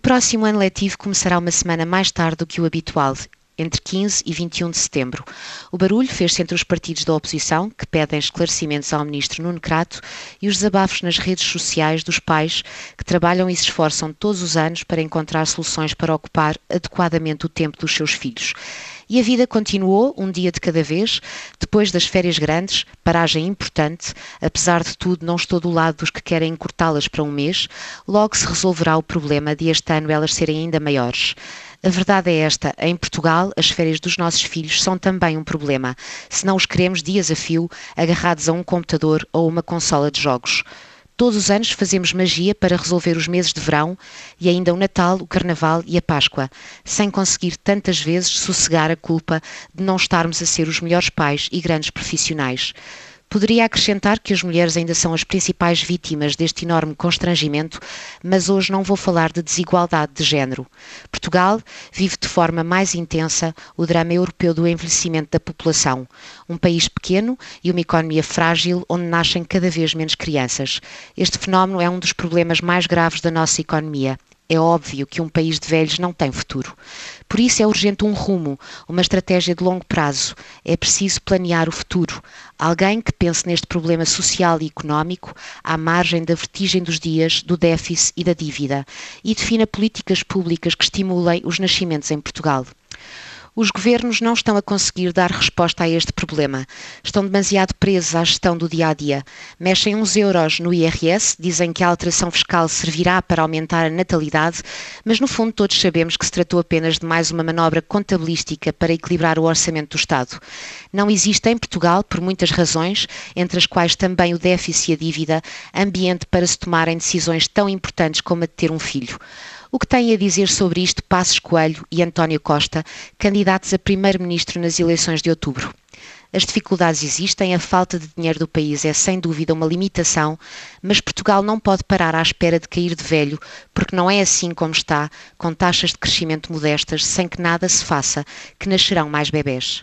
próximo ano letivo começará uma semana mais tarde do que o habitual, entre 15 e 21 de setembro. O barulho fez-se entre os partidos da oposição, que pedem esclarecimentos ao ministro Nuno Crato, e os desabafos nas redes sociais dos pais, que trabalham e se esforçam todos os anos para encontrar soluções para ocupar adequadamente o tempo dos seus filhos. E a vida continuou, um dia de cada vez, depois das férias grandes, paragem importante, apesar de tudo, não estou do lado dos que querem encurtá-las para um mês, logo se resolverá o problema de este ano elas serem ainda maiores. A verdade é esta: em Portugal, as férias dos nossos filhos são também um problema, se não os queremos dias a fio, agarrados a um computador ou uma consola de jogos. Todos os anos fazemos magia para resolver os meses de verão e ainda o Natal, o Carnaval e a Páscoa, sem conseguir tantas vezes sossegar a culpa de não estarmos a ser os melhores pais e grandes profissionais. Poderia acrescentar que as mulheres ainda são as principais vítimas deste enorme constrangimento, mas hoje não vou falar de desigualdade de género. Portugal vive de forma mais intensa o drama europeu do envelhecimento da população. Um país pequeno e uma economia frágil onde nascem cada vez menos crianças. Este fenómeno é um dos problemas mais graves da nossa economia é óbvio que um país de velhos não tem futuro. Por isso é urgente um rumo, uma estratégia de longo prazo. É preciso planear o futuro. Alguém que pense neste problema social e económico, à margem da vertigem dos dias, do déficit e da dívida, e defina políticas públicas que estimulem os nascimentos em Portugal. Os governos não estão a conseguir dar resposta a este problema. Estão demasiado presos à gestão do dia a dia. Mexem uns euros no IRS, dizem que a alteração fiscal servirá para aumentar a natalidade, mas no fundo todos sabemos que se tratou apenas de mais uma manobra contabilística para equilibrar o orçamento do Estado. Não existe em Portugal, por muitas razões, entre as quais também o déficit e a dívida, ambiente para se tomarem decisões tão importantes como a de ter um filho. O que têm a dizer sobre isto Passos Coelho e António Costa, candidatos a primeiro-ministro nas eleições de outubro? As dificuldades existem, a falta de dinheiro do país é sem dúvida uma limitação, mas Portugal não pode parar à espera de cair de velho, porque não é assim como está, com taxas de crescimento modestas, sem que nada se faça, que nascerão mais bebés.